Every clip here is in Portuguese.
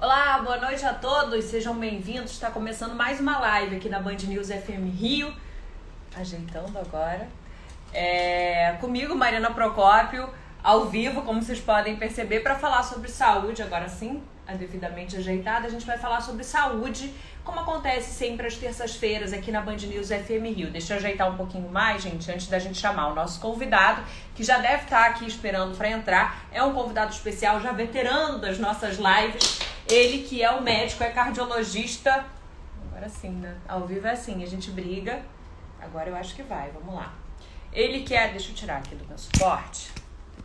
Olá, boa noite a todos, sejam bem-vindos. Está começando mais uma live aqui na Band News FM Rio. Ajeitando agora. É, comigo, Mariana Procópio, ao vivo, como vocês podem perceber, para falar sobre saúde. Agora sim, devidamente ajeitada, a gente vai falar sobre saúde como acontece sempre às terças-feiras aqui na Band News FM Rio. Deixa eu ajeitar um pouquinho mais, gente, antes da gente chamar o nosso convidado, que já deve estar aqui esperando para entrar. É um convidado especial, já veterano das nossas lives. Ele que é o médico, é cardiologista. Agora sim, né? Ao vivo é assim, a gente briga. Agora eu acho que vai, vamos lá. Ele que é, deixa eu tirar aqui do meu suporte.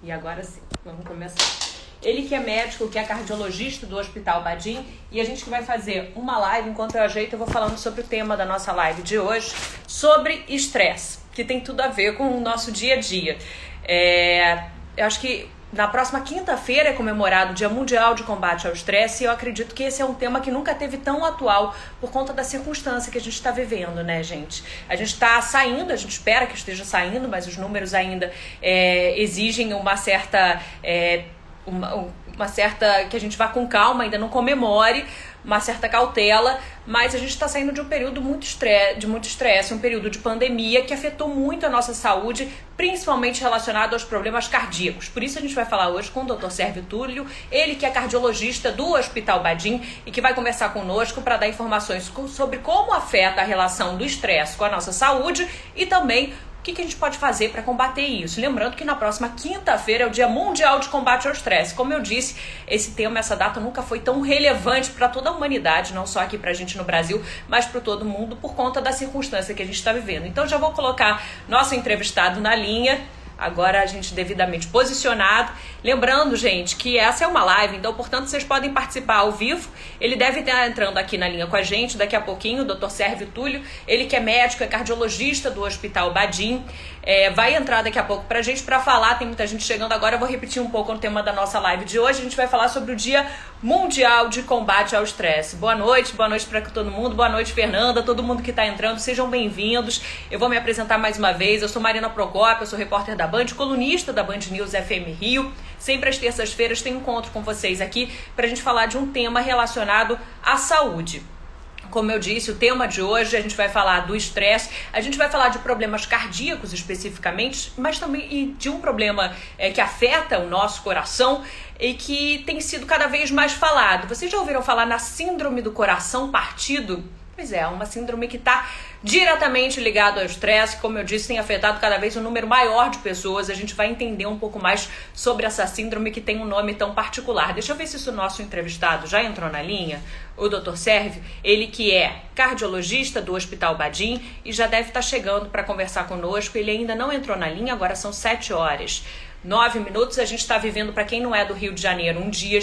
E agora sim, vamos começar. Ele que é médico, que é cardiologista do Hospital Badim, e a gente vai fazer uma live, enquanto eu ajeito, eu vou falando sobre o tema da nossa live de hoje, sobre estresse, que tem tudo a ver com o nosso dia a dia. É, eu acho que na próxima quinta-feira é comemorado o Dia Mundial de Combate ao Estresse e eu acredito que esse é um tema que nunca teve tão atual por conta da circunstância que a gente está vivendo, né, gente? A gente está saindo, a gente espera que esteja saindo, mas os números ainda é, exigem uma certa. É, uma, uma certa. que a gente vá com calma, ainda não comemore, uma certa cautela, mas a gente está saindo de um período muito estresse, de muito estresse, um período de pandemia que afetou muito a nossa saúde, principalmente relacionado aos problemas cardíacos. Por isso a gente vai falar hoje com o Dr. Sérgio Túlio, ele que é cardiologista do Hospital Badim e que vai conversar conosco para dar informações sobre como afeta a relação do estresse com a nossa saúde e também o que, que a gente pode fazer para combater isso? Lembrando que na próxima quinta-feira é o Dia Mundial de Combate ao Estresse. Como eu disse, esse tema, essa data nunca foi tão relevante para toda a humanidade, não só aqui para a gente no Brasil, mas para todo mundo por conta da circunstância que a gente está vivendo. Então já vou colocar nosso entrevistado na linha agora a gente devidamente posicionado. Lembrando, gente, que essa é uma live, então, portanto, vocês podem participar ao vivo. Ele deve estar entrando aqui na linha com a gente daqui a pouquinho, o Dr. Sérgio Túlio. Ele que é médico, é cardiologista do Hospital Badim. É, vai entrar daqui a pouco pra gente para falar. Tem muita gente chegando agora. Eu vou repetir um pouco o tema da nossa live de hoje. A gente vai falar sobre o Dia Mundial de Combate ao Estresse. Boa noite, boa noite para todo mundo. Boa noite, Fernanda, todo mundo que está entrando. Sejam bem-vindos. Eu vou me apresentar mais uma vez. Eu sou Marina Procópio, eu sou repórter da Band, colunista da Band News FM Rio. Sempre às terças-feiras tem encontro com vocês aqui para a gente falar de um tema relacionado à saúde. Como eu disse, o tema de hoje a gente vai falar do estresse, a gente vai falar de problemas cardíacos especificamente, mas também de um problema é, que afeta o nosso coração e que tem sido cada vez mais falado. Vocês já ouviram falar na síndrome do coração partido? Pois é, uma síndrome que está diretamente ligado ao estresse, como eu disse, tem afetado cada vez um número maior de pessoas. A gente vai entender um pouco mais sobre essa síndrome que tem um nome tão particular. Deixa eu ver se o nosso entrevistado já entrou na linha, o Dr. Sérvio, ele que é cardiologista do Hospital Badim e já deve estar chegando para conversar conosco. Ele ainda não entrou na linha, agora são sete horas nove minutos. A gente está vivendo, para quem não é do Rio de Janeiro, um dia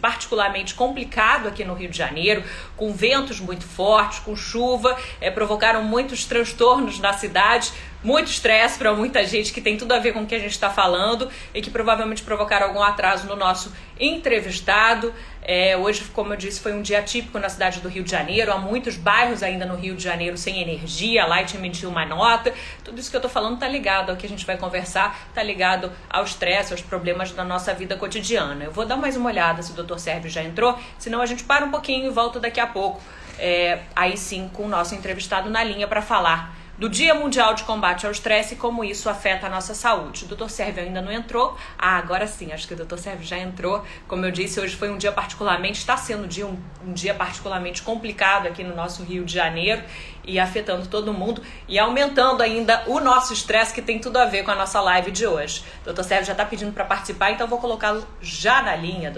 particularmente complicado aqui no Rio de Janeiro, com ventos muito fortes, com chuva, é, provocaram muitos transtornos na cidade muito estresse para muita gente que tem tudo a ver com o que a gente está falando e que provavelmente provocaram algum atraso no nosso entrevistado. É, hoje, como eu disse, foi um dia típico na cidade do Rio de Janeiro. Há muitos bairros ainda no Rio de Janeiro sem energia. A Light emitiu uma nota. Tudo isso que eu estou falando está ligado ao que a gente vai conversar, está ligado ao estresse, aos problemas da nossa vida cotidiana. Eu vou dar mais uma olhada se o Dr. Sérgio já entrou, senão a gente para um pouquinho e volta daqui a pouco. É, aí sim, com o nosso entrevistado na linha para falar do Dia Mundial de Combate ao Estresse e como isso afeta a nossa saúde. O Dr. Sérgio ainda não entrou. Ah, agora sim, acho que o Dr. Sérgio já entrou. Como eu disse, hoje foi um dia particularmente, está sendo um dia, um, um dia particularmente complicado aqui no nosso Rio de Janeiro e afetando todo mundo e aumentando ainda o nosso estresse que tem tudo a ver com a nossa live de hoje. O Dr. Sérgio já está pedindo para participar, então vou colocá-lo já na linha.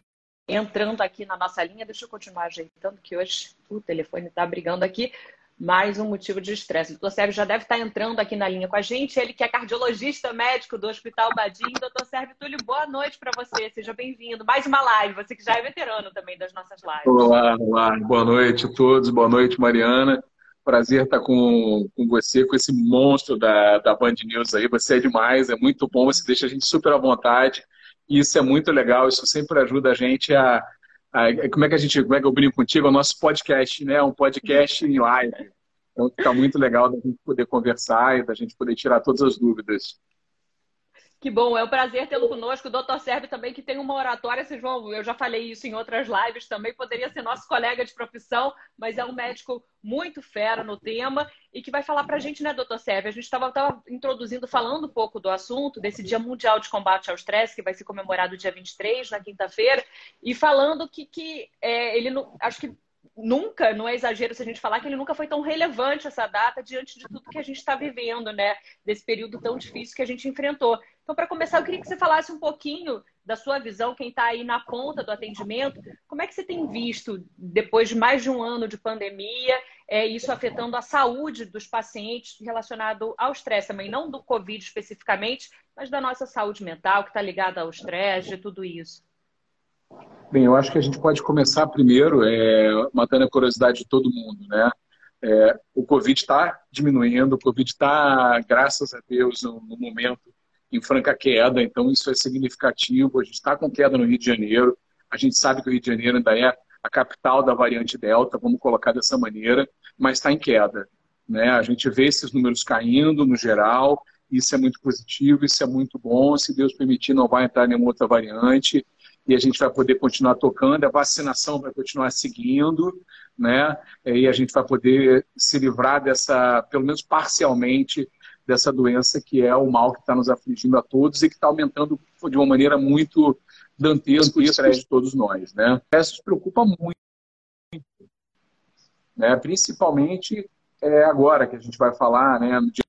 Entrando aqui na nossa linha, deixa eu continuar ajeitando que hoje o telefone está brigando aqui mais um motivo de estresse. O doutor Sérgio já deve estar entrando aqui na linha com a gente, ele que é cardiologista médico do Hospital Badim. Doutor Sérgio Túlio, boa noite para você, seja bem-vindo. Mais uma live, você que já é veterano também das nossas lives. Olá, olá, boa noite a todos, boa noite, Mariana. Prazer estar com, com você, com esse monstro da, da Band News aí. Você é demais, é muito bom, você deixa a gente super à vontade. Isso é muito legal, isso sempre ajuda a gente a, como é que a gente, como é que eu brinco contigo? É o nosso podcast, né? Um podcast em live. Então fica muito legal da gente poder conversar e da gente poder tirar todas as dúvidas. Que bom, é um prazer tê-lo conosco. O doutor Sérgio também, que tem uma oratória, vocês vão, eu já falei isso em outras lives também, poderia ser nosso colega de profissão, mas é um médico muito fera no tema e que vai falar para a gente, né, doutor Sérgio? A gente estava introduzindo, falando um pouco do assunto, desse Dia Mundial de Combate ao Estresse, que vai ser comemorado dia 23, na quinta-feira, e falando que, que é, ele, acho que nunca, não é exagero se a gente falar que ele nunca foi tão relevante essa data diante de tudo que a gente está vivendo, né? Desse período tão difícil que a gente enfrentou. Então, para começar, eu queria que você falasse um pouquinho da sua visão, quem está aí na ponta do atendimento, como é que você tem visto, depois de mais de um ano de pandemia, é, isso afetando a saúde dos pacientes relacionado ao estresse também, não do Covid especificamente, mas da nossa saúde mental, que está ligada ao estresse, de tudo isso? Bem, eu acho que a gente pode começar primeiro é, matando a curiosidade de todo mundo, né? É, o Covid está diminuindo, o Covid está, graças a Deus, no, no, momento em franca queda, então isso é significativo. A gente está com queda no Rio de Janeiro, a gente sabe que o Rio de Janeiro ainda é a capital da variante Delta, vamos colocar dessa maneira, mas está em queda. Né? A gente vê esses números caindo no geral, isso é muito positivo, isso é muito bom. Se Deus permitir, não vai entrar nenhuma outra variante e a gente vai poder continuar tocando, a vacinação vai continuar seguindo, né? E a gente vai poder se livrar dessa, pelo menos parcialmente, dessa doença que é o mal que está nos afligindo a todos e que está aumentando de uma maneira muito dantesca o estresse de todos nós, né? O estresse nos preocupa muito, né? Principalmente é, agora que a gente vai falar, né? No dia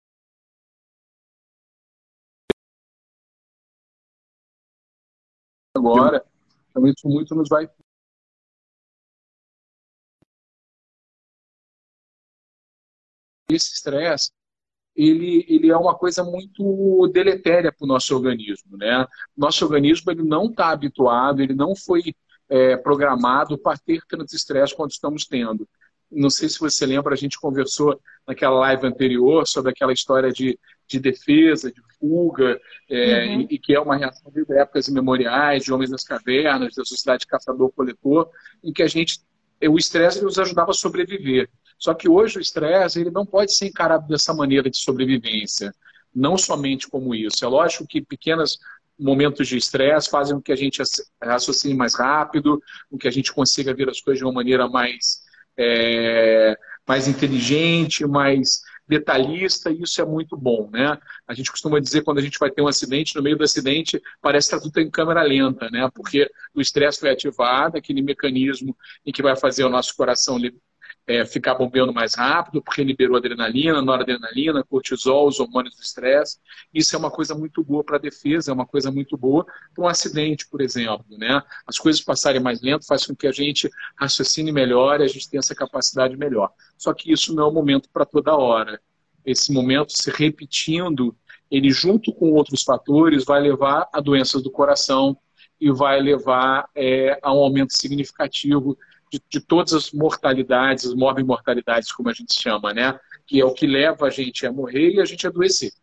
agora. Então, isso muito nos vai. Esse estresse, ele, ele é uma coisa muito deletéria para o nosso organismo, né? Nosso organismo ele não está habituado, ele não foi é, programado para ter tanto estresse quanto estamos tendo. Não sei se você lembra, a gente conversou naquela live anterior sobre aquela história de, de defesa, de fuga, é, uhum. e, e, que é uma reação de épocas imemoriais, de homens das cavernas, da sociedade caçador-coletor, em que a gente, o estresse nos ajudava a sobreviver. Só que hoje o estresse ele não pode ser encarado dessa maneira de sobrevivência, não somente como isso. É lógico que pequenos momentos de estresse fazem com que a gente raciocine mais rápido, com que a gente consiga ver as coisas de uma maneira mais é, mais inteligente, mais detalhista, e isso é muito bom, né? A gente costuma dizer quando a gente vai ter um acidente, no meio do acidente parece que está tudo em câmera lenta, né? Porque o estresse foi ativado, aquele mecanismo em que vai fazer o nosso coração é, ficar bombeando mais rápido, porque liberou adrenalina, noradrenalina, cortisol, os hormônios do estresse. Isso é uma coisa muito boa para a defesa, é uma coisa muito boa para um acidente, por exemplo. Né? As coisas passarem mais lento faz com que a gente raciocine melhor e a gente tenha essa capacidade melhor. Só que isso não é o momento para toda hora. Esse momento se repetindo, ele junto com outros fatores vai levar a doenças do coração e vai levar é, a um aumento significativo de, de todas as mortalidades, as morbimortalidades, como a gente chama, né? Que é o que leva a gente a morrer e a gente a adoecer.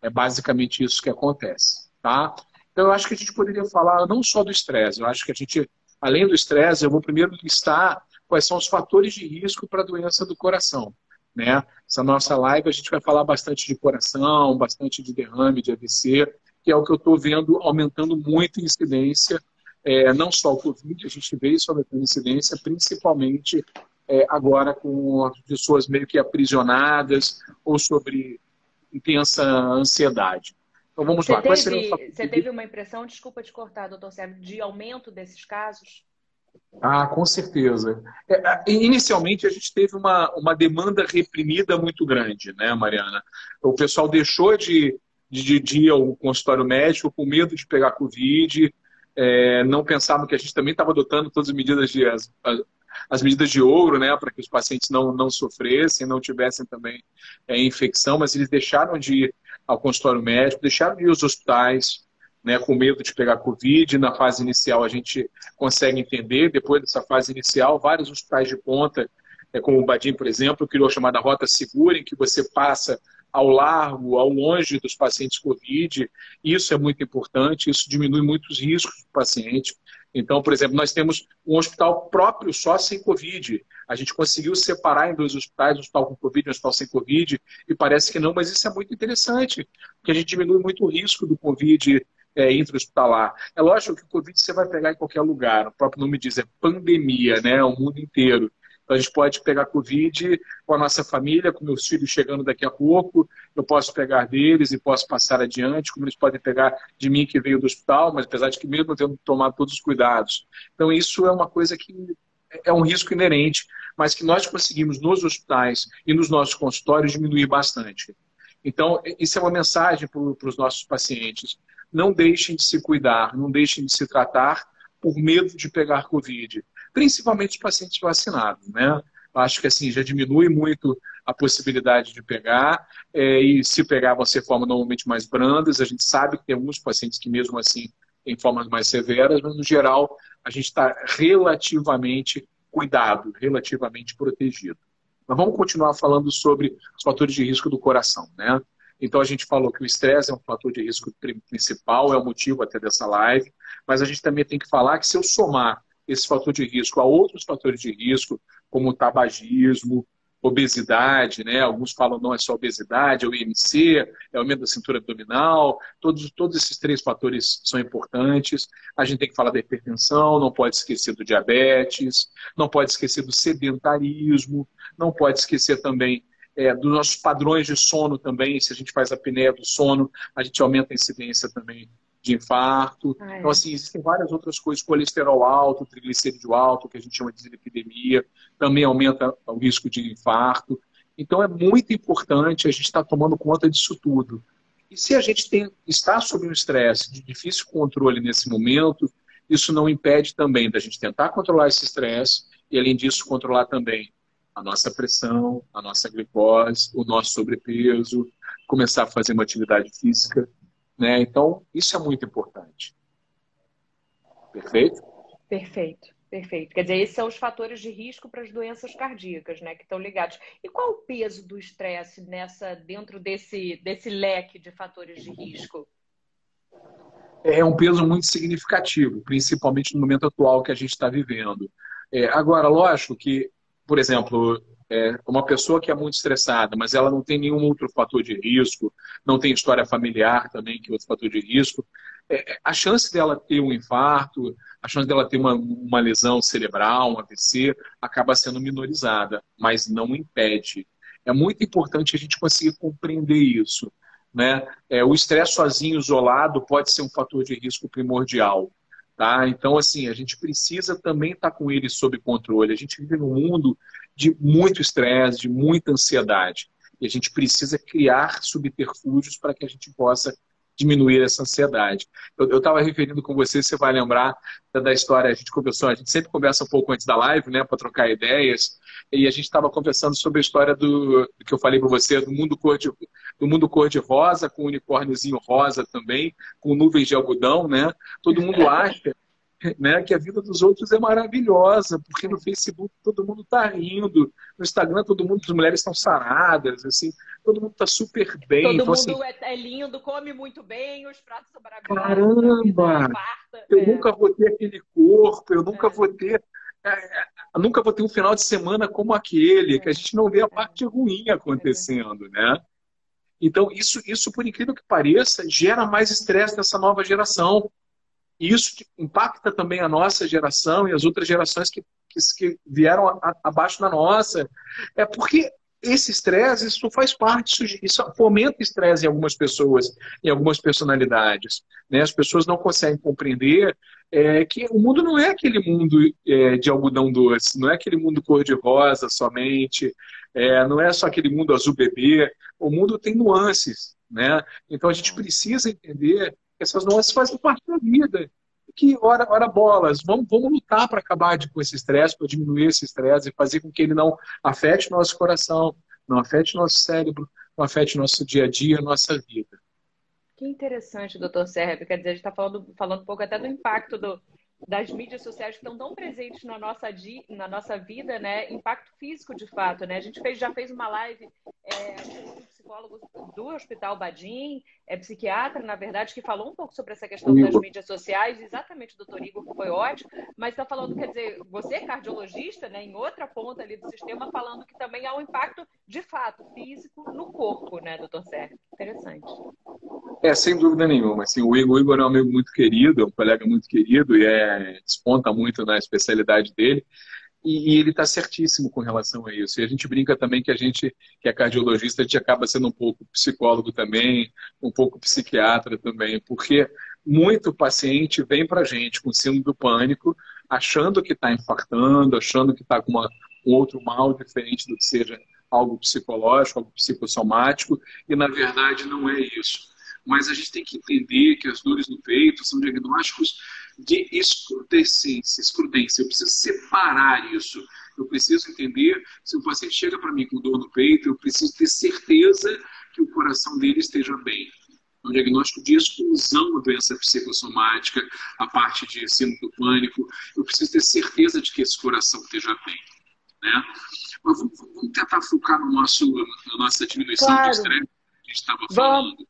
É basicamente isso que acontece, tá? Então, eu acho que a gente poderia falar não só do estresse, eu acho que a gente, além do estresse, eu vou primeiro listar quais são os fatores de risco para a doença do coração. Né? Essa nossa live a gente vai falar bastante de coração, bastante de derrame, de AVC, que é o que eu estou vendo aumentando muito em incidência é, não só o Covid, a gente vê isso aumentando incidência, principalmente é, agora com as pessoas meio que aprisionadas ou sobre intensa ansiedade. Então vamos você lá. Teve, você teve uma impressão, desculpa te cortar, doutor Sérgio, de aumento desses casos? Ah, com certeza. É, inicialmente a gente teve uma, uma demanda reprimida muito grande, né, Mariana? O pessoal deixou de, de, de ir ao consultório médico com medo de pegar Covid, é, não pensavam que a gente também estava adotando todas as medidas de as, as, medidas de ouro, né, para que os pacientes não, não sofressem, não tivessem também é, infecção, mas eles deixaram de ir ao consultório médico, deixaram de ir aos hospitais, né, com medo de pegar Covid. Na fase inicial a gente consegue entender, depois dessa fase inicial, vários hospitais de ponta, é, como o Badim, por exemplo, criou a chamada Rota Segura, em que você passa ao largo, ao longe dos pacientes COVID. Isso é muito importante, isso diminui muitos riscos do paciente. Então, por exemplo, nós temos um hospital próprio só sem Covid. A gente conseguiu separar em dois hospitais, um hospital com Covid e um hospital sem Covid, e parece que não, mas isso é muito interessante, porque a gente diminui muito o risco do Covid é, intra-hospitalar. É lógico que o Covid você vai pegar em qualquer lugar, o próprio nome diz, é pandemia, né? O mundo inteiro. Então, a gente pode pegar Covid com a nossa família, com meus filhos chegando daqui a pouco, eu posso pegar deles e posso passar adiante, como eles podem pegar de mim que veio do hospital, mas apesar de que mesmo tendo tomado todos os cuidados. Então, isso é uma coisa que é um risco inerente, mas que nós conseguimos nos hospitais e nos nossos consultórios diminuir bastante. Então, isso é uma mensagem para os nossos pacientes. Não deixem de se cuidar, não deixem de se tratar por medo de pegar Covid principalmente os pacientes vacinados, né? Acho que assim já diminui muito a possibilidade de pegar, é, e se pegar vão ser formas normalmente mais brandas. A gente sabe que tem alguns pacientes que, mesmo assim, têm formas mais severas, mas no geral a gente está relativamente cuidado, relativamente protegido. Mas vamos continuar falando sobre os fatores de risco do coração, né? Então a gente falou que o estresse é um fator de risco principal, é o motivo até dessa live, mas a gente também tem que falar que se eu somar esse fator de risco a outros fatores de risco, como tabagismo, obesidade, né? Alguns falam não é só obesidade, é o IMC, é o aumento da cintura abdominal, todos, todos esses três fatores são importantes. A gente tem que falar da hipertensão, não pode esquecer do diabetes, não pode esquecer do sedentarismo, não pode esquecer também é, dos nossos padrões de sono também. Se a gente faz a apneia do sono, a gente aumenta a incidência também de infarto. Ah, é. Então, assim, existem várias outras coisas, colesterol alto, triglicerídeo alto, que a gente chama de epidemia, também aumenta o risco de infarto. Então, é muito importante a gente estar tomando conta disso tudo. E se a gente tem, está sob um estresse de difícil controle nesse momento, isso não impede também da gente tentar controlar esse estresse e, além disso, controlar também a nossa pressão, a nossa glicose, o nosso sobrepeso, começar a fazer uma atividade física né? Então, isso é muito importante. Perfeito? Perfeito, perfeito. Quer dizer, esses são os fatores de risco para as doenças cardíacas, né, que estão ligados. E qual o peso do estresse nessa dentro desse, desse leque de fatores de risco? É um peso muito significativo, principalmente no momento atual que a gente está vivendo. É, agora, lógico que, por exemplo, é, uma pessoa que é muito estressada, mas ela não tem nenhum outro fator de risco, não tem história familiar também, que é outro fator de risco, é, a chance dela ter um infarto, a chance dela ter uma, uma lesão cerebral, um AVC, acaba sendo minorizada, mas não impede. É muito importante a gente conseguir compreender isso. Né? É, o estresse sozinho, isolado, pode ser um fator de risco primordial. Tá? Então, assim, a gente precisa também estar tá com ele sob controle. A gente vive num mundo de muito estresse, de muita ansiedade. E a gente precisa criar subterfúgios para que a gente possa diminuir essa ansiedade. Eu estava referindo com você, você vai lembrar da, história, a gente conversou, a gente sempre conversa um pouco antes da live, né, para trocar ideias, e a gente estava conversando sobre a história do, que eu falei para você, do mundo cor de, do mundo cor de rosa, com unicórniozinho rosa também, com nuvens de algodão, né? Todo mundo acha né, que a vida dos outros é maravilhosa, porque no Facebook todo mundo está rindo, no Instagram todo mundo, as mulheres estão saradas, assim, todo mundo está super bem. Todo então, mundo assim, é, é lindo, come muito bem, os pratos são maravilhosos. Caramba! Eu é. nunca vou ter aquele corpo, eu nunca é. vou ter. É, é, eu nunca vou ter um final de semana como aquele, que a gente não vê a parte ruim acontecendo, né? Então, isso, isso, por incrível que pareça, gera mais estresse nessa nova geração. E isso impacta também a nossa geração e as outras gerações que, que, que vieram a, abaixo da nossa. É porque esse estresse, isso faz parte, isso, isso fomenta estresse em algumas pessoas, em algumas personalidades. Né? As pessoas não conseguem compreender é, que o mundo não é aquele mundo é, de algodão doce, não é aquele mundo cor-de-rosa somente, é, não é só aquele mundo azul bebê. O mundo tem nuances. Né? Então a gente precisa entender essas nuances fazem parte da vida. Que, ora, ora bolas, vamos, vamos lutar para acabar de, com esse estresse, para diminuir esse estresse e fazer com que ele não afete nosso coração, não afete nosso cérebro, não afete nosso dia a dia, nossa vida. Que interessante, doutor Sérgio. Quer dizer, a gente está falando, falando um pouco até do impacto do, das mídias sociais que estão tão presentes na nossa, na nossa vida, né? Impacto físico, de fato, né? A gente fez, já fez uma live é, psicólogo do Hospital Badim, é psiquiatra, na verdade, que falou um pouco sobre essa questão das mídias sociais, exatamente o doutor Igor, que foi ótimo, mas está falando, quer dizer, você é cardiologista, né, em outra ponta ali do sistema, falando que também há um impacto, de fato, físico no corpo, né, doutor Sérgio? Interessante. É, sem dúvida nenhuma. Assim, o Igor, o Igor é um amigo muito querido, é um colega muito querido e é, desponta muito na especialidade dele. E, e ele está certíssimo com relação a isso. E a gente brinca também que a gente, que é cardiologista, a gente acaba sendo um pouco psicólogo também, um pouco psiquiatra também, porque muito paciente vem para a gente com síndrome do pânico, achando que está infartando, achando que está com uma, um outro mal diferente do que seja algo psicológico, algo psicossomático, e na verdade não é isso. Mas a gente tem que entender que as dores no peito são diagnósticos de excrudescência, excrudência. Eu preciso separar isso. Eu preciso entender, se o paciente chega para mim com dor no peito, eu preciso ter certeza que o coração dele esteja bem. Um diagnóstico de exclusão da doença psicossomática, a parte de síndrome do pânico. Eu preciso ter certeza de que esse coração esteja bem. Né? Mas vamos, vamos tentar focar no nosso, na nossa diminuição claro. do estresse que a gente estava falando.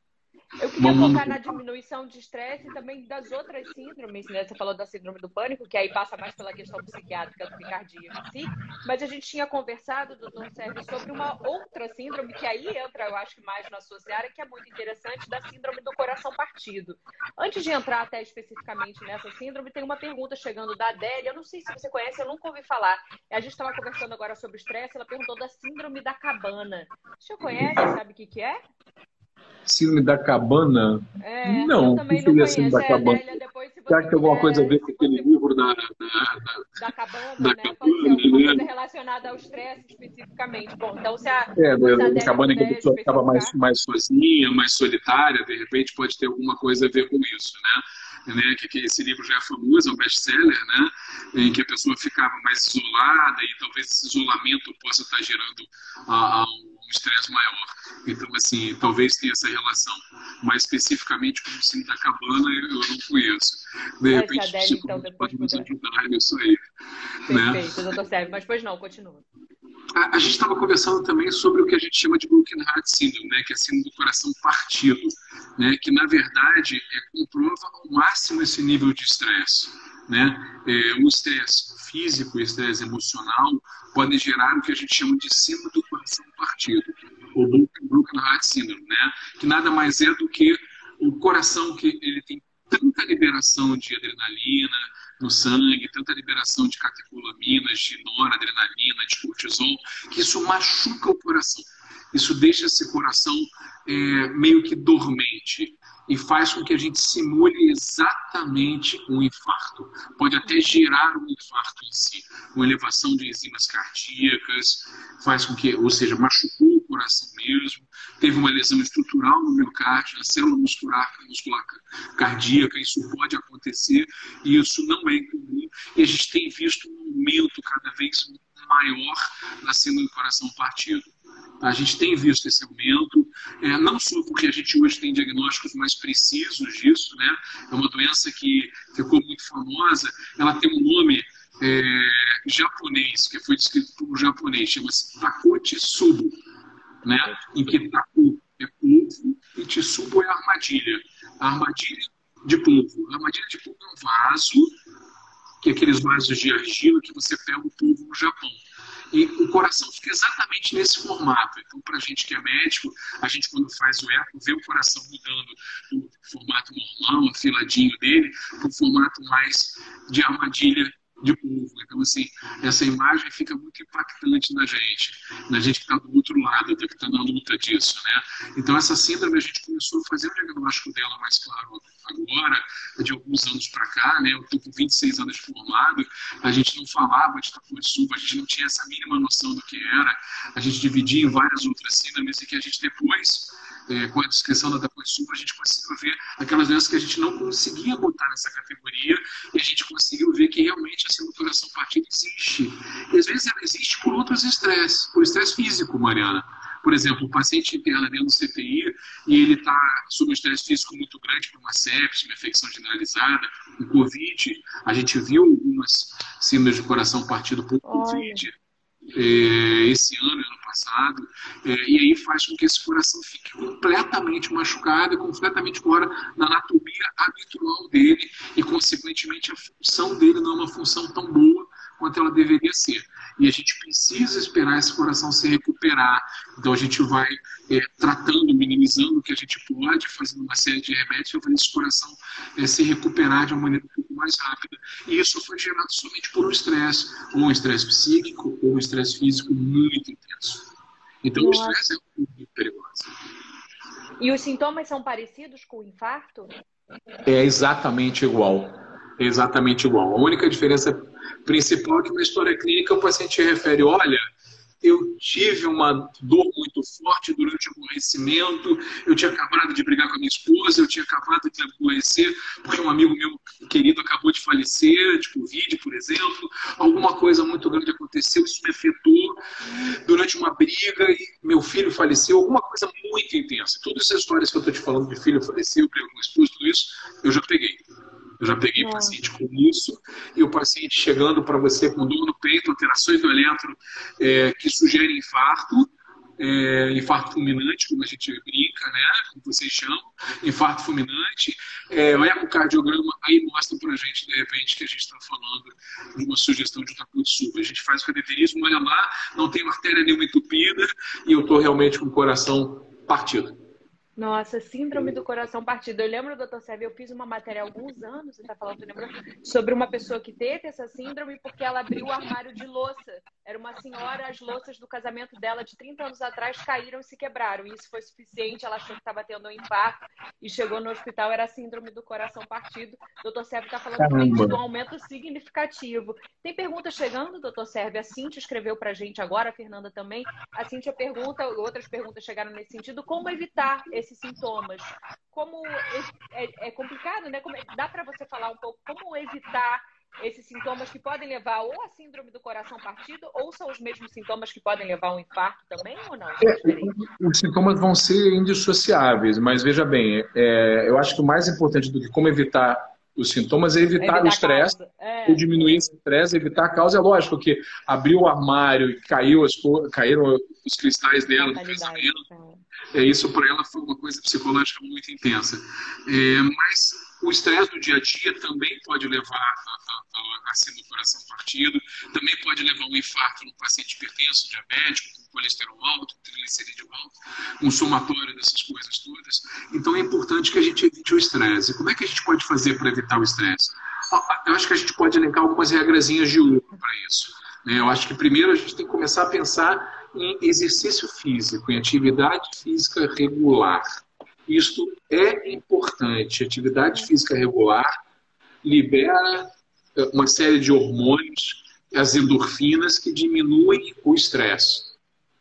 Eu queria Vamos... focar na diminuição de estresse e também das outras síndromes, né? Você falou da síndrome do pânico, que aí passa mais pela questão psiquiátrica do picardia em si, mas a gente tinha conversado, doutor Sérgio, sobre uma outra síndrome que aí entra, eu acho que mais na sua seara, que é muito interessante, da síndrome do coração partido. Antes de entrar até especificamente nessa síndrome, tem uma pergunta chegando da Adélia, eu não sei se você conhece, eu nunca ouvi falar. A gente estava conversando agora sobre estresse, ela perguntou da síndrome da cabana. Você conhece, sabe o que, que é? Síndrome da cabana? É, não, o que seria síndrome da cabana? É, Será que tem alguma coisa a ver com aquele livro da, da, da, da cabana, da né? Cabana, Pode ser alguma né? coisa relacionada ao estresse especificamente. Bom, então se a. É, da, da cabana que a pessoa estava mais, mais sozinha, mais solitária, de repente pode ter alguma coisa a ver com isso, né? né, que, que, esse livro já é famoso, é um best-seller, né, em que a pessoa ficava mais isolada e talvez esse isolamento possa estar gerando a, a um estresse maior. Então, assim, talvez tenha essa relação. Mas especificamente com o síndrome da cabana, eu não conheço. De repente, Adele, tipo, então, pode nos ajudar nisso aí. Né? Perfeito, né? doutor Sérgio. Mas, pois não, continua. A, a gente estava conversando também sobre o que a gente chama de Broken Heart Syndrome, né, que é a síndrome do coração partido, né, que na verdade é, comprova ao máximo esse nível de estresse. Né? É, o estresse físico e estresse emocional podem gerar o que a gente chama de síndrome do coração partido, ou Broken Heart Syndrome, né? que nada mais é do que o coração que ele tem tanta liberação de adrenalina no sangue, tanta liberação de catecolaminas, de noradrenalina, de cortisol, que isso machuca o coração. Isso deixa esse coração é, meio que dormente e faz com que a gente simule exatamente um infarto. Pode até gerar um infarto em si, uma elevação de enzimas cardíacas, faz com que, ou seja, machucou o coração mesmo, teve uma lesão estrutural no miocárdio, na célula muscular, muscular cardíaca, isso pode acontecer e isso não é incomum. E a gente tem visto um aumento cada vez maior na síndrome do coração partido. A gente tem visto esse aumento, é, não só porque a gente hoje tem diagnósticos mais precisos disso, né? É uma doença que ficou muito famosa, ela tem um nome é, japonês, que foi descrito por um japonês, chama-se Takotsubo, né? Em que Taku é polvo e Tsubo é armadilha. A armadilha de polvo. A armadilha de polvo é um vaso, que é aqueles vasos de argila que você pega o polvo no Japão. E o coração fica exatamente nesse formato. Então, para a gente que é médico, a gente quando faz o eco, vê o coração mudando do formato normal, afiladinho dele, para o formato mais de armadilha de povo. Então, assim, essa imagem fica muito impactante na gente, na gente que está do outro lado, que está na luta disso, né? Então, essa síndrome a gente começou a fazer o diagnóstico dela mais claro agora, de alguns anos para cá, né? Eu estou com 26 anos formado, a gente não falava de Tapuaçuba, a gente não tinha essa mínima noção do que era, a gente dividia em várias outras síndromes e que a gente depois é, com a descrição da Tapuaçuba, a gente conseguiu ver aquelas doenças que a gente não conseguia botar nessa categoria e a gente conseguiu ver que realmente a síndrome do coração partido existe. E às vezes ela existe por outros estresses, por estresse físico, Mariana. Por exemplo, o paciente interna dentro do CTI e ele está sob um estresse físico muito grande por uma sepse, uma infecção generalizada, um Covid. A gente viu algumas síndromes de coração partido por Covid. é, esse ano passado, é, e aí faz com que esse coração fique completamente machucado completamente fora da anatomia habitual dele, e consequentemente a função dele não é uma função tão boa quanto ela deveria ser. E a gente precisa esperar esse coração se recuperar. Então a gente vai é, tratando, minimizando o que a gente pode, fazendo uma série de remédios para fazer esse coração é, se recuperar de uma maneira um pouco mais rápida. E isso foi gerado somente por um estresse, ou um estresse psíquico, ou um estresse físico muito intenso. Então Nossa. o estresse é muito perigoso. E os sintomas são parecidos com o infarto? É exatamente igual. É exatamente igual. A única diferença principal é que na história clínica o paciente refere, olha, eu tive uma dor muito forte durante o aborrecimento, eu tinha acabado de brigar com a minha esposa, eu tinha acabado de aborrecer porque um amigo meu querido acabou de falecer, de Covid, por exemplo, alguma coisa muito grande aconteceu, isso me afetou durante uma briga e meu filho faleceu, alguma coisa muito intensa. Todas essas histórias que eu estou te falando de filho faleceu, briga com a esposa, tudo isso, eu já peguei. Eu já peguei é. paciente com isso, e o paciente chegando para você com dor no peito, alterações do eletro é, que sugerem infarto, é, infarto fulminante, como a gente brinca, né? Como vocês chamam, infarto fulminante. É, o ecocardiograma aí mostra para a gente, de repente, que a gente está falando de uma sugestão de um sub. A gente faz o cateterismo, olha lá, não tem artéria nenhuma entupida e eu estou realmente com o coração partido. Nossa, síndrome do coração partido. Eu lembro, doutor Sérgio, eu fiz uma matéria há alguns anos, você está falando, lembra, sobre uma pessoa que teve essa síndrome porque ela abriu o armário de louça. Era uma senhora, as louças do casamento dela de 30 anos atrás caíram e se quebraram. E isso foi suficiente, ela achou que estava tendo um infarto e chegou no hospital, era síndrome do coração partido. Doutor Sérgio está falando Caramba. de um aumento significativo. Tem pergunta chegando, doutor Sérgio? A Cintia escreveu para a gente agora, a Fernanda também. A Cintia pergunta, outras perguntas chegaram nesse sentido, como evitar esses sintomas? Como é, é, complicado, né? Como, é, dá para você falar um pouco como evitar esses sintomas que podem levar ou a síndrome do coração partido, ou são os mesmos sintomas que podem levar a um infarto também, ou não? É, os sintomas vão ser indissociáveis, mas veja bem, é, eu acho que o mais importante do que como evitar os sintomas é evitar, evitar o estresse, é. diminuir esse estresse, evitar a causa. É lógico que abriu o armário e caiu as, caíram os cristais dela do casamento. É. é, isso para ela foi uma coisa psicológica muito intensa. É, mas o estresse do dia a dia também pode levar a, a, a ser no coração partido, também pode levar a um infarto no paciente hipertenso, diabético, colesterol alto, triglicerídeo alto, um somatório dessas coisas todas. Então é importante que a gente evite o estresse. Como é que a gente pode fazer para evitar o estresse? Eu acho que a gente pode elencar algumas regrazinhas de ouro para isso. Né? Eu acho que primeiro a gente tem que começar a pensar em exercício físico, em atividade física regular. Isto é importante. Atividade física regular libera eh, uma série de hormônios, as endorfinas, que diminuem o estresse.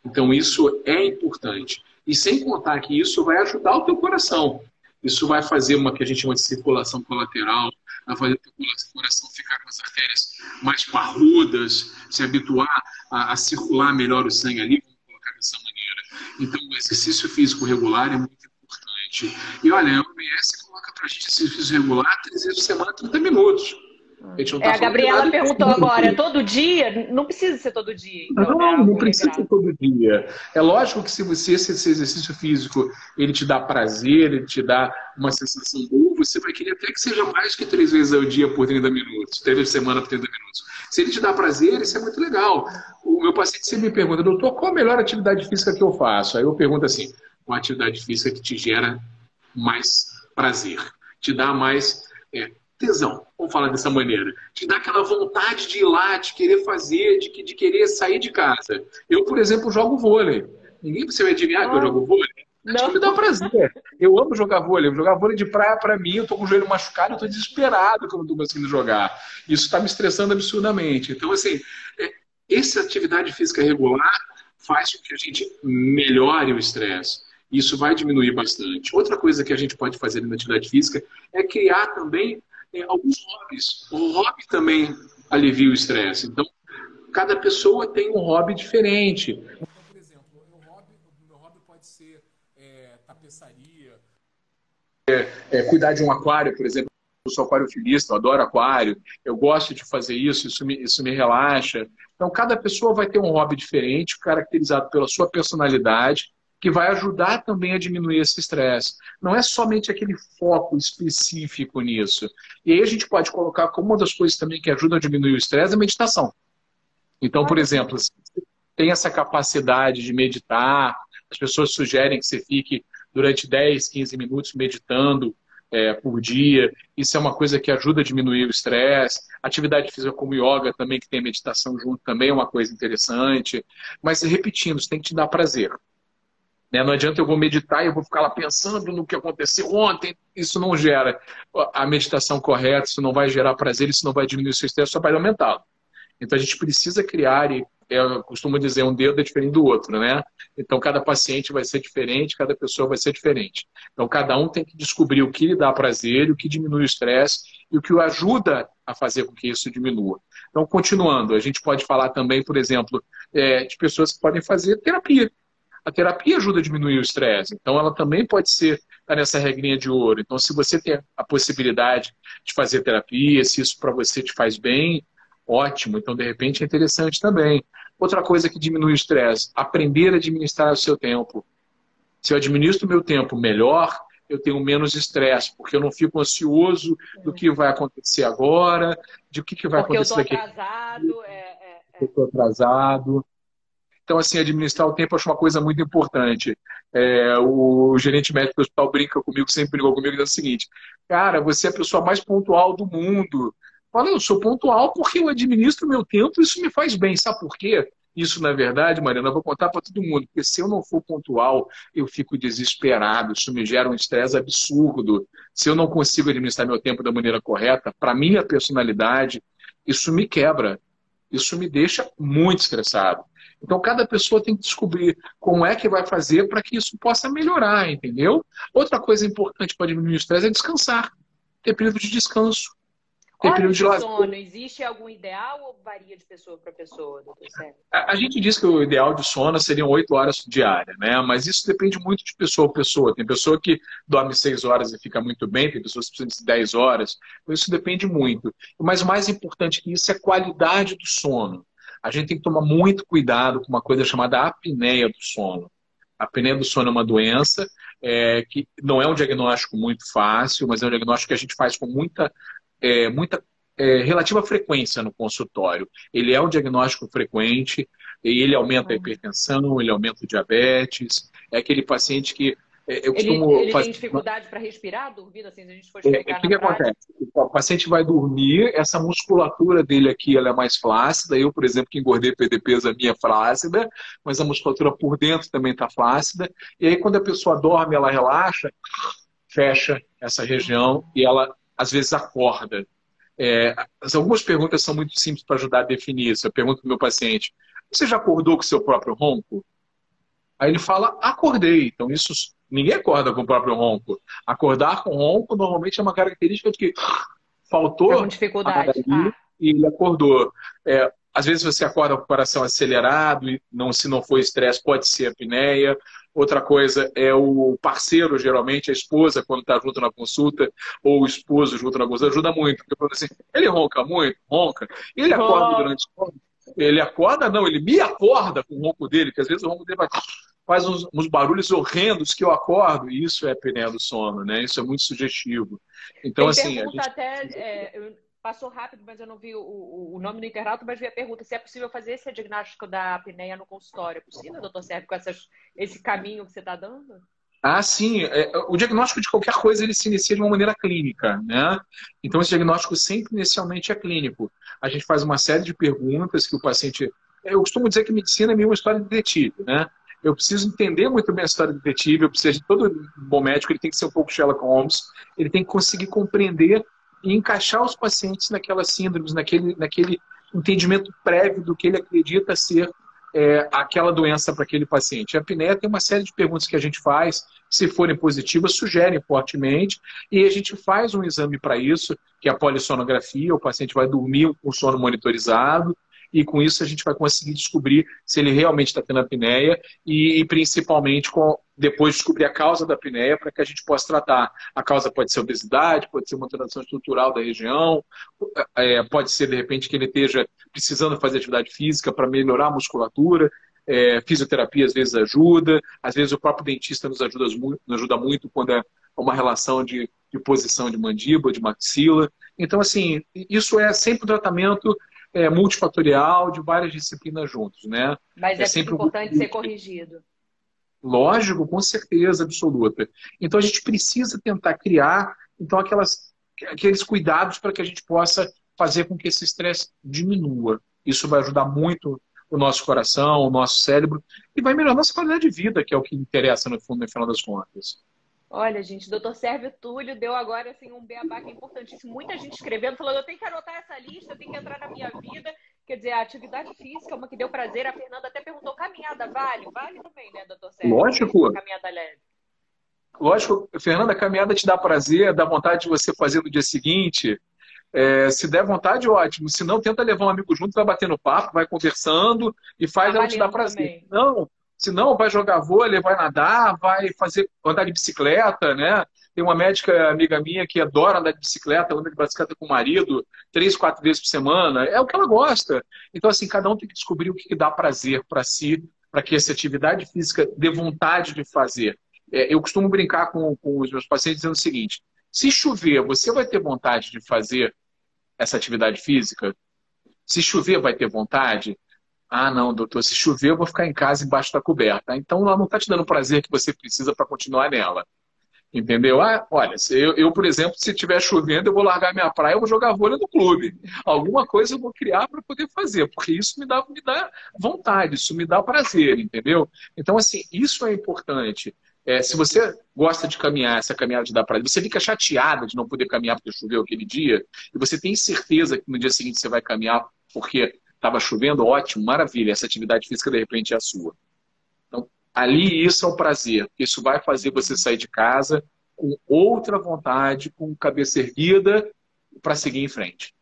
Então, isso é importante. E sem contar que isso vai ajudar o teu coração. Isso vai fazer uma que a gente chama de circulação colateral, vai fazer o teu coração ficar com as artérias mais parrudas, se habituar a, a circular melhor o sangue ali, vamos colocar dessa maneira. Então, o exercício físico regular é muito importante. E olha, a OMS coloca para a gente exercício regular três vezes por semana, 30 minutos. A, tá é, a Gabriela perguntou agora, é todo dia? Não precisa ser todo dia. Então, não, né? não precisa ser todo dia. É lógico que se você esse, esse exercício físico ele te dá prazer, ele te dá uma sensação boa, você vai querer até que seja mais que três vezes ao dia por 30 minutos, três vezes por semana por 30 minutos. Se ele te dá prazer, isso é muito legal. O meu paciente sempre me pergunta, doutor, qual a melhor atividade física que eu faço? Aí eu pergunto assim, qual a atividade física que te gera mais prazer? Te dá mais é, tesão, vamos falar dessa maneira. Te dá aquela vontade de ir lá, de querer fazer, de, de querer sair de casa. Eu, por exemplo, jogo vôlei. Ninguém você vai adivinhar que eu jogo vôlei? Acho que me dá prazer. Eu amo jogar vôlei. Jogar vôlei de praia para mim, eu tô com o joelho machucado, eu tô desesperado que eu não tô conseguindo jogar. Isso está me estressando absurdamente. Então, assim, é, essa atividade física regular faz com que a gente melhore o estresse. Isso vai diminuir bastante. Outra coisa que a gente pode fazer na atividade física é criar também é, alguns hobbies. O hobby também alivia o estresse. Então, cada pessoa tem um hobby diferente. Então, por exemplo, o meu hobby, o meu hobby pode ser é, tapeçaria, é, é, cuidar de um aquário, por exemplo. eu sou aquariofilista, eu adoro aquário, eu gosto de fazer isso, isso me, isso me relaxa. Então, cada pessoa vai ter um hobby diferente, caracterizado pela sua personalidade, que vai ajudar também a diminuir esse estresse. Não é somente aquele foco específico nisso. E aí a gente pode colocar como uma das coisas também que ajuda a diminuir o estresse a meditação. Então, por exemplo, se você tem essa capacidade de meditar, as pessoas sugerem que você fique durante 10, 15 minutos meditando é, por dia. Isso é uma coisa que ajuda a diminuir o estresse. Atividade física como yoga também, que tem meditação junto, também é uma coisa interessante. Mas, repetindo, isso tem que te dar prazer. Né? Não adianta eu vou meditar e eu vou ficar lá pensando no que aconteceu ontem. Isso não gera a meditação correta, isso não vai gerar prazer, isso não vai diminuir o seu estresse, só vai aumentá-lo. Então a gente precisa criar, e eu costumo dizer, um dedo é diferente do outro, né? Então cada paciente vai ser diferente, cada pessoa vai ser diferente. Então cada um tem que descobrir o que lhe dá prazer, o que diminui o estresse e o que o ajuda a fazer com que isso diminua. Então, continuando, a gente pode falar também, por exemplo, é, de pessoas que podem fazer terapia a terapia ajuda a diminuir o estresse. Então, ela também pode ser tá nessa regrinha de ouro. Então, se você tem a possibilidade de fazer terapia, se isso para você te faz bem, ótimo. Então, de repente, é interessante também. Outra coisa que diminui o estresse, aprender a administrar o seu tempo. Se eu administro o meu tempo melhor, eu tenho menos estresse, porque eu não fico ansioso do que vai acontecer agora, de o que, que vai porque acontecer daqui. Eu estou atrasado. É, é, é. Eu estou atrasado. Então, assim, administrar o tempo acho uma coisa muito importante. É, o gerente médico do hospital brinca comigo, sempre brincou comigo, diz o seguinte: Cara, você é a pessoa mais pontual do mundo. Fala, eu sou pontual porque eu administro meu tempo e isso me faz bem. Sabe por quê? Isso, na verdade, Mariana, eu vou contar para todo mundo, porque se eu não for pontual, eu fico desesperado, isso me gera um estresse absurdo. Se eu não consigo administrar meu tempo da maneira correta, para minha personalidade, isso me quebra. Isso me deixa muito estressado. Então, cada pessoa tem que descobrir como é que vai fazer para que isso possa melhorar, entendeu? Outra coisa importante para diminuir o estresse é descansar. Ter período de descanso. Ter período de lazer. sono, existe algum ideal ou varia de pessoa para pessoa, doutor Sérgio? A, a, gente diz que o ideal de sono seriam oito horas diárias, né? Mas isso depende muito de pessoa a pessoa. Tem pessoa que dorme seis horas e fica muito bem, tem pessoas que precisam de dez horas. Então, isso depende muito. Mas mais importante que isso é a qualidade do sono a gente tem que tomar muito cuidado com uma coisa chamada apneia do sono. A apneia do sono é uma doença é, que não é um diagnóstico muito fácil, mas é um diagnóstico que a gente faz com muita, é, muita é, relativa frequência no consultório. Ele é um diagnóstico frequente, ele aumenta a hipertensão, ele aumenta o diabetes. É aquele paciente que eu costumo ele, ele fazer... tem dificuldade para respirar, dormindo, assim, se a gente for explicar é, O que, que acontece? O paciente vai dormir, essa musculatura dele aqui ela é mais flácida. Eu, por exemplo, que engordei PDPs, a minha é flácida, mas a musculatura por dentro também está flácida. E aí, quando a pessoa dorme, ela relaxa, fecha essa região e ela, às vezes, acorda. É, algumas perguntas são muito simples para ajudar a definir isso. Eu pergunto para o meu paciente: você já acordou com o seu próprio ronco? Aí ele fala, acordei. Então, isso ninguém acorda com o próprio ronco. Acordar com ronco normalmente é uma característica de que faltou é dificuldade. Ah. e ele acordou. É, às vezes você acorda com o coração acelerado e não, se não for estresse, pode ser apneia. Outra coisa é o parceiro, geralmente, a esposa, quando está junto na consulta, ou o esposo junto na consulta, ajuda muito. Porque assim, ele ronca muito, ronca, ele acorda oh. durante o ele acorda, não, ele me acorda com o ronco dele, que às vezes o ronco dele vai faz uns, uns, barulhos horrendos que eu acordo, e isso é apneia do sono, né? Isso é muito sugestivo. Então, Tem assim. Pergunta gente... até, é, passou rápido, mas eu não vi o, o, nome no internauta, mas vi a pergunta se é possível fazer esse diagnóstico da apneia no consultório. É possível, doutor Sérgio, com essas, esse caminho que você está dando? Ah, sim. É, o diagnóstico de qualquer coisa ele se inicia de uma maneira clínica, né? Então esse diagnóstico sempre inicialmente é clínico. A gente faz uma série de perguntas que o paciente. Eu costumo dizer que medicina é meio uma história de detetive, né? Eu preciso entender muito bem a história do detetive, eu preciso de todo bom médico, ele tem que ser um pouco Sherlock Holmes, ele tem que conseguir compreender e encaixar os pacientes naquelas síndromes, naquele, naquele entendimento prévio do que ele acredita ser é, aquela doença para aquele paciente. A apneia tem uma série de perguntas que a gente faz, se forem positivas, sugerem fortemente, e a gente faz um exame para isso, que é a polissonografia, o paciente vai dormir com sono monitorizado, e com isso a gente vai conseguir descobrir se ele realmente está tendo apneia e, e principalmente com, depois descobrir a causa da apneia para que a gente possa tratar. A causa pode ser obesidade, pode ser uma alteração estrutural da região, é, pode ser de repente que ele esteja precisando fazer atividade física para melhorar a musculatura. É, fisioterapia às vezes ajuda, às vezes o próprio dentista nos ajuda, nos ajuda muito quando é uma relação de, de posição de mandíbula, de maxila. Então, assim, isso é sempre um tratamento é, multifatorial de várias disciplinas juntos, né? Mas é, é sempre importante um... ser corrigido. Lógico, com certeza absoluta. Então a gente precisa tentar criar então aquelas, aqueles cuidados para que a gente possa fazer com que esse estresse diminua. Isso vai ajudar muito o nosso coração, o nosso cérebro e vai melhorar a nossa qualidade de vida, que é o que interessa no fundo, no final das contas. Olha, gente, o doutor Sérvio Túlio deu agora assim, um beabá que é importantíssimo. Muita gente escrevendo, falando: eu tenho que anotar essa lista, eu tenho que entrar na minha vida. Quer dizer, a atividade física é uma que deu prazer. A Fernanda até perguntou: caminhada vale? Vale também, né, doutor Sérvio? Lógico. Caminhada leve. Lógico, Fernanda, a caminhada te dá prazer, dá vontade de você fazer no dia seguinte. É, se der vontade, ótimo. Se não, tenta levar um amigo junto, vai batendo papo, vai conversando e faz tá ela te dar prazer. Também. Não, se não, vai jogar vôlei, vai nadar, vai fazer andar de bicicleta, né? Tem uma médica amiga minha que adora andar de bicicleta, anda de bicicleta com o marido três, quatro vezes por semana. É o que ela gosta. Então, assim, cada um tem que descobrir o que dá prazer para si, para que essa atividade física dê vontade de fazer. É, eu costumo brincar com, com os meus pacientes dizendo o seguinte: se chover, você vai ter vontade de fazer essa atividade física? Se chover, vai ter vontade? Ah, não, doutor, se chover eu vou ficar em casa embaixo da coberta. Então ela não está te dando o prazer que você precisa para continuar nela. Entendeu? Ah, olha, eu, eu, por exemplo, se estiver chovendo, eu vou largar minha praia, eu vou jogar vôlei no clube. Alguma coisa eu vou criar para poder fazer, porque isso me dá, me dá vontade, isso me dá prazer, entendeu? Então, assim, isso é importante. É, se você gosta de caminhar, essa caminhada te dá prazer, você fica chateada de não poder caminhar porque choveu aquele dia, e você tem certeza que no dia seguinte você vai caminhar porque Estava chovendo, ótimo, maravilha, essa atividade física de repente é a sua. Então, ali isso é o prazer, isso vai fazer você sair de casa com outra vontade, com cabeça erguida para seguir em frente.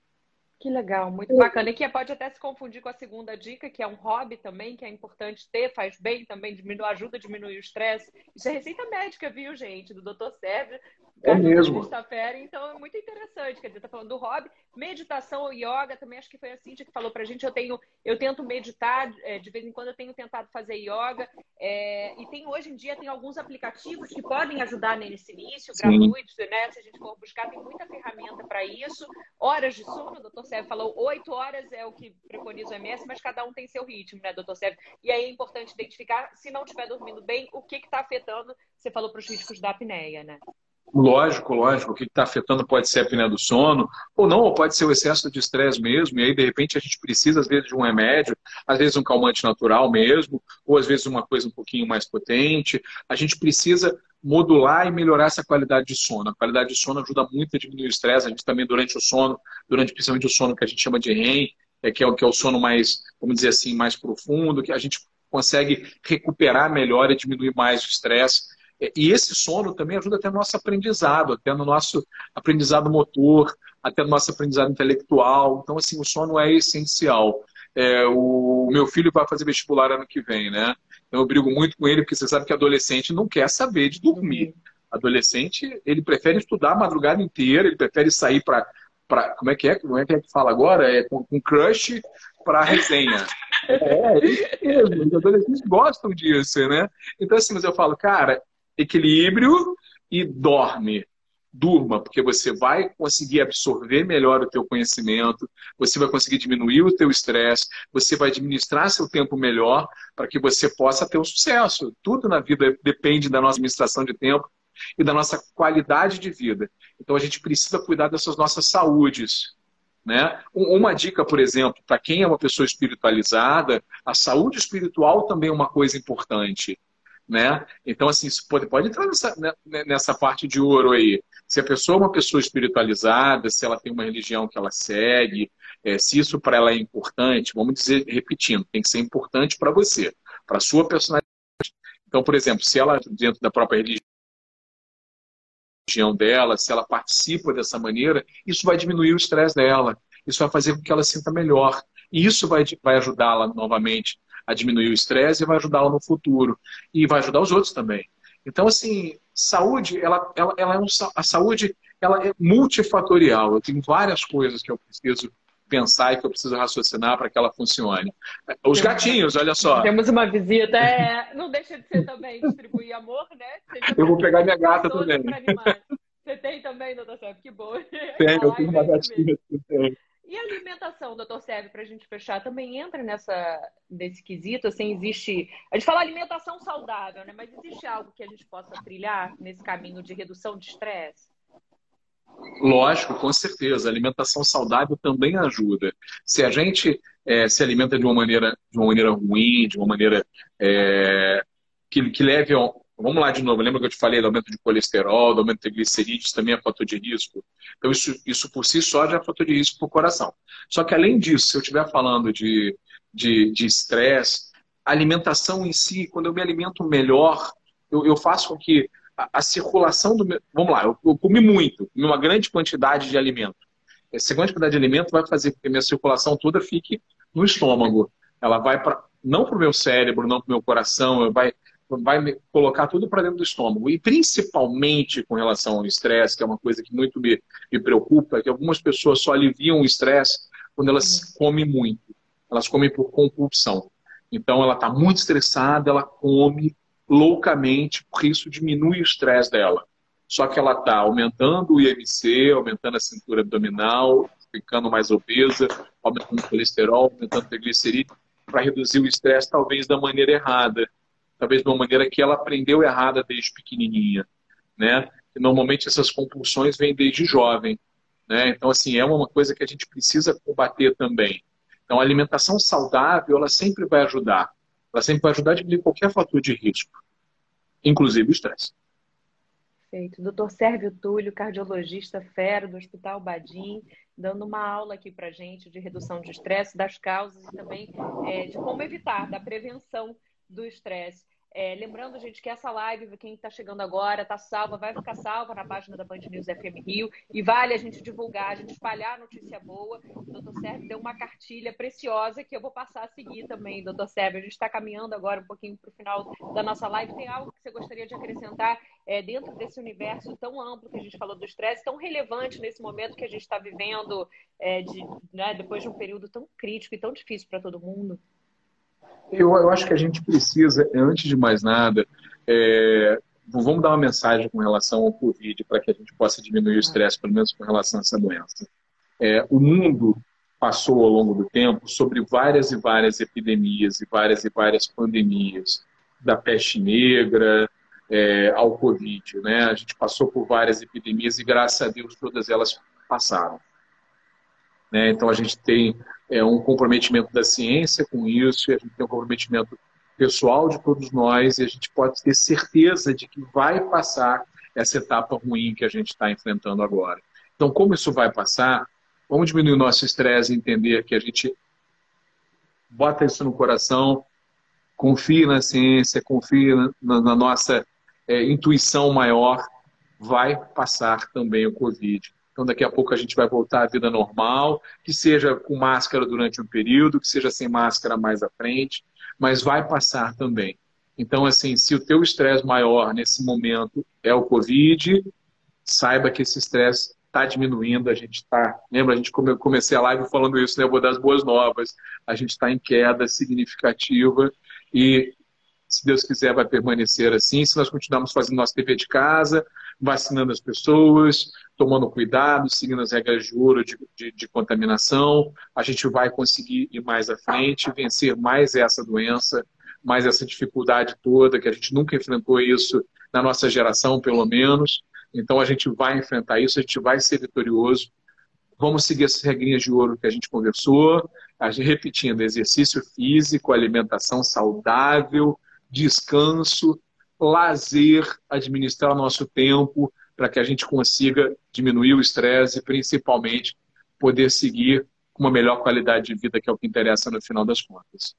Que legal, muito bacana. E que pode até se confundir com a segunda dica, que é um hobby também, que é importante ter, faz bem também, diminui, ajuda a diminuir o estresse. Isso é receita médica, viu, gente? Do Dr. Sérgio. É mesmo. Sexta-feira, então é muito interessante. Quer dizer, tá falando do hobby, meditação ou yoga, também acho que foi a Cintia que falou pra gente. Eu tenho, eu tento meditar, é, de vez em quando eu tenho tentado fazer yoga. É, e tem hoje em dia tem alguns aplicativos que podem ajudar nesse início, gratuitos, né? Se a gente for buscar, tem muita ferramenta para isso. Horas de sono, doutor Sérgio falou, oito horas é o que preconiza o MS, mas cada um tem seu ritmo, né, doutor Sérgio? E aí é importante identificar, se não estiver dormindo bem, o que está afetando, você falou para os riscos da apneia, né? Lógico, lógico. O que está afetando pode ser a apneia do sono, ou não, ou pode ser o excesso de estresse mesmo, e aí, de repente, a gente precisa, às vezes, de um remédio, às vezes um calmante natural mesmo, ou às vezes uma coisa um pouquinho mais potente. A gente precisa modular e melhorar essa qualidade de sono. A qualidade de sono ajuda muito a diminuir o estresse. A gente também, durante o sono, durante principalmente o sono que a gente chama de REM, é, que, é, que é o sono mais, vamos dizer assim, mais profundo, que a gente consegue recuperar melhor e diminuir mais o estresse. E esse sono também ajuda até no nosso aprendizado, até no nosso aprendizado motor, até no nosso aprendizado intelectual. Então, assim, o sono é essencial. É, o meu filho vai fazer vestibular ano que vem, né? Então, eu brigo muito com ele, porque você sabe que adolescente não quer saber de dormir. Adolescente, ele prefere estudar a madrugada inteira, ele prefere sair para. Como é que é? Como é que é que fala agora? É com, com crush para resenha. É, é mesmo. Os adolescentes gostam disso, né? Então, assim, mas eu falo, cara, equilíbrio e dorme. Durma, porque você vai conseguir absorver melhor o teu conhecimento, você vai conseguir diminuir o teu estresse, você vai administrar seu tempo melhor para que você possa ter um sucesso. Tudo na vida depende da nossa administração de tempo e da nossa qualidade de vida. Então a gente precisa cuidar dessas nossas saúdes. Né? Uma dica, por exemplo, para quem é uma pessoa espiritualizada, a saúde espiritual também é uma coisa importante né? Então, assim, pode, pode entrar nessa, né, né, nessa parte de ouro aí. Se a pessoa é uma pessoa espiritualizada, se ela tem uma religião que ela segue, é, se isso para ela é importante, vamos dizer, repetindo, tem que ser importante para você, para sua personalidade. Então, por exemplo, se ela, dentro da própria religião dela, se ela participa dessa maneira, isso vai diminuir o estresse dela, isso vai fazer com que ela sinta melhor. E isso vai, vai ajudá-la novamente a diminuir o estresse e vai ajudá-la no futuro. E vai ajudar os outros também. Então, assim, saúde, ela, ela, ela é um, a saúde ela é multifatorial. Eu tenho várias coisas que eu preciso pensar e que eu preciso raciocinar para que ela funcione. Os gatinhos, olha só. Temos uma visita, é, não deixa de ser também distribuir amor, né? Eu vou pegar minha gata também. Você tem também, doutor Sérgio? Que bom. Tenho, eu tenho uma gatinha também. E a alimentação, doutor Sérgio, para a gente fechar, também entra nessa, nesse quesito? Assim, existe. A gente fala alimentação saudável, né? Mas existe algo que a gente possa trilhar nesse caminho de redução de estresse? Lógico, com certeza. A alimentação saudável também ajuda. Se a gente é, se alimenta de uma maneira, de uma maneira ruim, de uma maneira é, que, que leve ao, Vamos lá de novo, lembra que eu te falei do aumento de colesterol, do aumento de glicerídeos, também é fator de risco. Então, isso, isso por si só já é fator de risco para o coração. Só que, além disso, se eu estiver falando de estresse, de, a alimentação em si, quando eu me alimento melhor, eu, eu faço com que a, a circulação do meu. Vamos lá, eu, eu comi muito, comi uma grande quantidade de alimento. Essa grande quantidade de alimento vai fazer com que a minha circulação toda fique no estômago. Ela vai para não para o meu cérebro, não para o meu coração, vai, vai colocar tudo para dentro do estômago. E principalmente com relação ao estresse, que é uma coisa que muito me, me preocupa, é que algumas pessoas só aliviam o estresse quando elas comem muito. Elas comem por compulsão. Então ela está muito estressada, ela come loucamente, porque isso diminui o estresse dela. Só que ela está aumentando o IMC, aumentando a cintura abdominal, ficando mais obesa, aumentando o colesterol, aumentando o triglicerídeo, para reduzir o estresse, talvez da maneira errada. Talvez de uma maneira que ela aprendeu errada desde pequenininha. Né? E normalmente essas compulsões vêm desde jovem. Né? Então, assim, é uma coisa que a gente precisa combater também. Então, a alimentação saudável, ela sempre vai ajudar. Ela sempre vai ajudar a diminuir qualquer fator de risco, inclusive o estresse. Perfeito. Doutor Sérvio Túlio, cardiologista fera do Hospital Badim, dando uma aula aqui para gente de redução de estresse, das causas e também é, de como evitar, da prevenção do estresse. É, lembrando, gente, que essa live, quem está chegando agora, está salva, vai ficar salva na página da Band News FM Rio e vale a gente divulgar, a gente espalhar a notícia boa. O doutor Sérgio deu uma cartilha preciosa que eu vou passar a seguir também, doutor Sérgio. A gente está caminhando agora um pouquinho para o final da nossa live. Tem algo que você gostaria de acrescentar é, dentro desse universo tão amplo que a gente falou do estresse, tão relevante nesse momento que a gente está vivendo, é, de, né, depois de um período tão crítico e tão difícil para todo mundo? Eu, eu acho que a gente precisa, antes de mais nada, é, vamos dar uma mensagem com relação ao Covid para que a gente possa diminuir o estresse, pelo menos com relação a essa doença. É, o mundo passou ao longo do tempo sobre várias e várias epidemias e várias e várias pandemias, da peste negra é, ao Covid. Né? A gente passou por várias epidemias e, graças a Deus, todas elas passaram. Né? Então, a gente tem é, um comprometimento da ciência com isso, e a gente tem um comprometimento pessoal de todos nós, e a gente pode ter certeza de que vai passar essa etapa ruim que a gente está enfrentando agora. Então, como isso vai passar, vamos diminuir o nosso estresse e entender que a gente bota isso no coração, confie na ciência, confie na, na nossa é, intuição maior, vai passar também o Covid. Então, daqui a pouco a gente vai voltar à vida normal, que seja com máscara durante um período, que seja sem máscara mais à frente, mas vai passar também. Então, assim, se o teu estresse maior nesse momento é o Covid, saiba que esse estresse está diminuindo, a gente está... Lembra, a gente come, comecei a live falando isso, né? Eu vou dar as boas novas. A gente está em queda significativa e, se Deus quiser, vai permanecer assim. Se nós continuarmos fazendo nossa TV de casa, vacinando as pessoas, tomando cuidado, seguindo as regras de ouro de, de, de, contaminação, a gente vai conseguir ir mais à frente, vencer mais essa doença, mais essa dificuldade toda, que a gente nunca enfrentou isso na nossa geração, pelo menos. Então a gente vai enfrentar isso, a gente vai ser vitorioso. Vamos seguir essas regrinhas de ouro que a gente conversou, a gente, repetindo, exercício físico, alimentação saudável, descanso, lazer, administrar nosso tempo para que a gente consiga diminuir o estresse e principalmente poder seguir com uma melhor qualidade de vida, que é o que interessa no final das contas.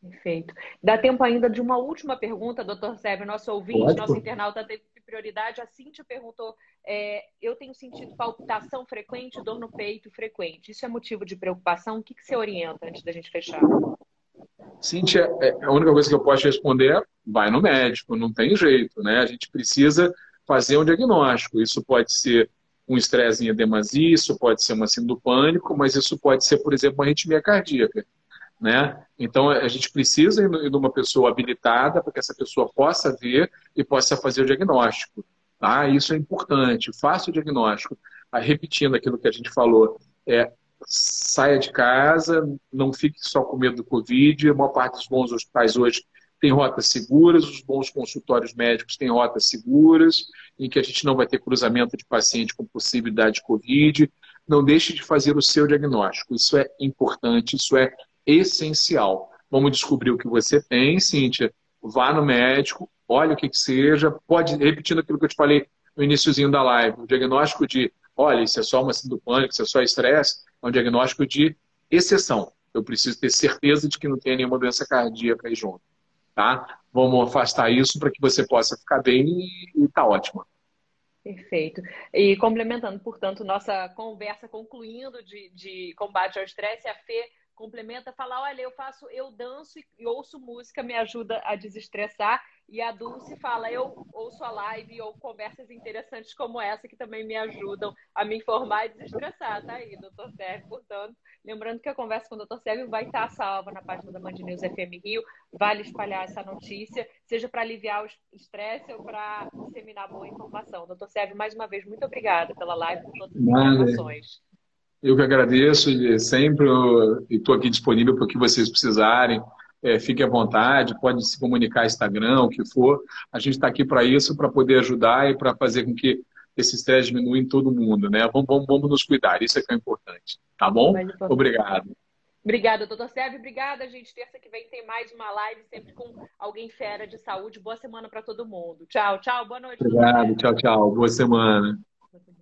Perfeito. Dá tempo ainda de uma última pergunta, doutor Sérgio. Nosso ouvinte, Pode, nosso internauta teve prioridade. A Cíntia perguntou: é, eu tenho sentido palpitação frequente, dor no peito frequente. Isso é motivo de preocupação? O que, que você orienta antes da gente fechar? Cíntia, é, a única coisa que eu posso responder é vai no médico, não tem jeito, né? A gente precisa fazer um diagnóstico. Isso pode ser um estresse em edemasia, isso pode ser uma síndrome do pânico, mas isso pode ser, por exemplo, uma arritmia cardíaca. Né? Então, a gente precisa de uma pessoa habilitada para que essa pessoa possa ver e possa fazer o diagnóstico. Tá? Isso é importante. Faça o diagnóstico. Repetindo aquilo que a gente falou, é, saia de casa, não fique só com medo do Covid. A maior parte dos bons hospitais hoje tem rotas seguras, os bons consultórios médicos têm rotas seguras, em que a gente não vai ter cruzamento de paciente com possibilidade de Covid. Não deixe de fazer o seu diagnóstico. Isso é importante, isso é essencial. Vamos descobrir o que você tem, Cíntia. Vá no médico, olhe o que, que seja. Pode, repetindo aquilo que eu te falei no iníciozinho da live, o diagnóstico de, olha, isso é só uma síndrome do pânico, isso é só estresse, é um diagnóstico de exceção. Eu preciso ter certeza de que não tem nenhuma doença cardíaca aí junto tá? Vamos afastar isso para que você possa ficar bem e está ótimo. Perfeito. E complementando, portanto, nossa conversa concluindo de, de combate ao estresse, a Fê complementa, fala, olha, eu faço, eu danço e ouço música, me ajuda a desestressar. E a Dulce fala, eu ouço a live ou conversas interessantes como essa que também me ajudam a me informar e desestressar. Tá aí, doutor Sérgio, portanto. Lembrando que a conversa com o doutor Sérgio vai estar salva na página da Band News FM Rio. Vale espalhar essa notícia, seja para aliviar o estresse ou para disseminar boa informação. Doutor Sérgio, mais uma vez, muito obrigada pela live, por todas as informações. Eu que agradeço e sempre estou aqui disponível para o que vocês precisarem. É, fique à vontade, pode se comunicar Instagram, o que for. A gente está aqui para isso, para poder ajudar e para fazer com que esse estresse diminua em todo mundo, né? Vamos, vamos, vamos nos cuidar, isso é que é importante. Tá bom? Obrigado. Obrigada, doutor Sérgio. Obrigada, gente. Terça que vem tem mais uma live, sempre com alguém fera de saúde. Boa semana para todo mundo. Tchau, tchau. Boa noite. Obrigado. Tchau, tchau. Boa semana. Boa semana.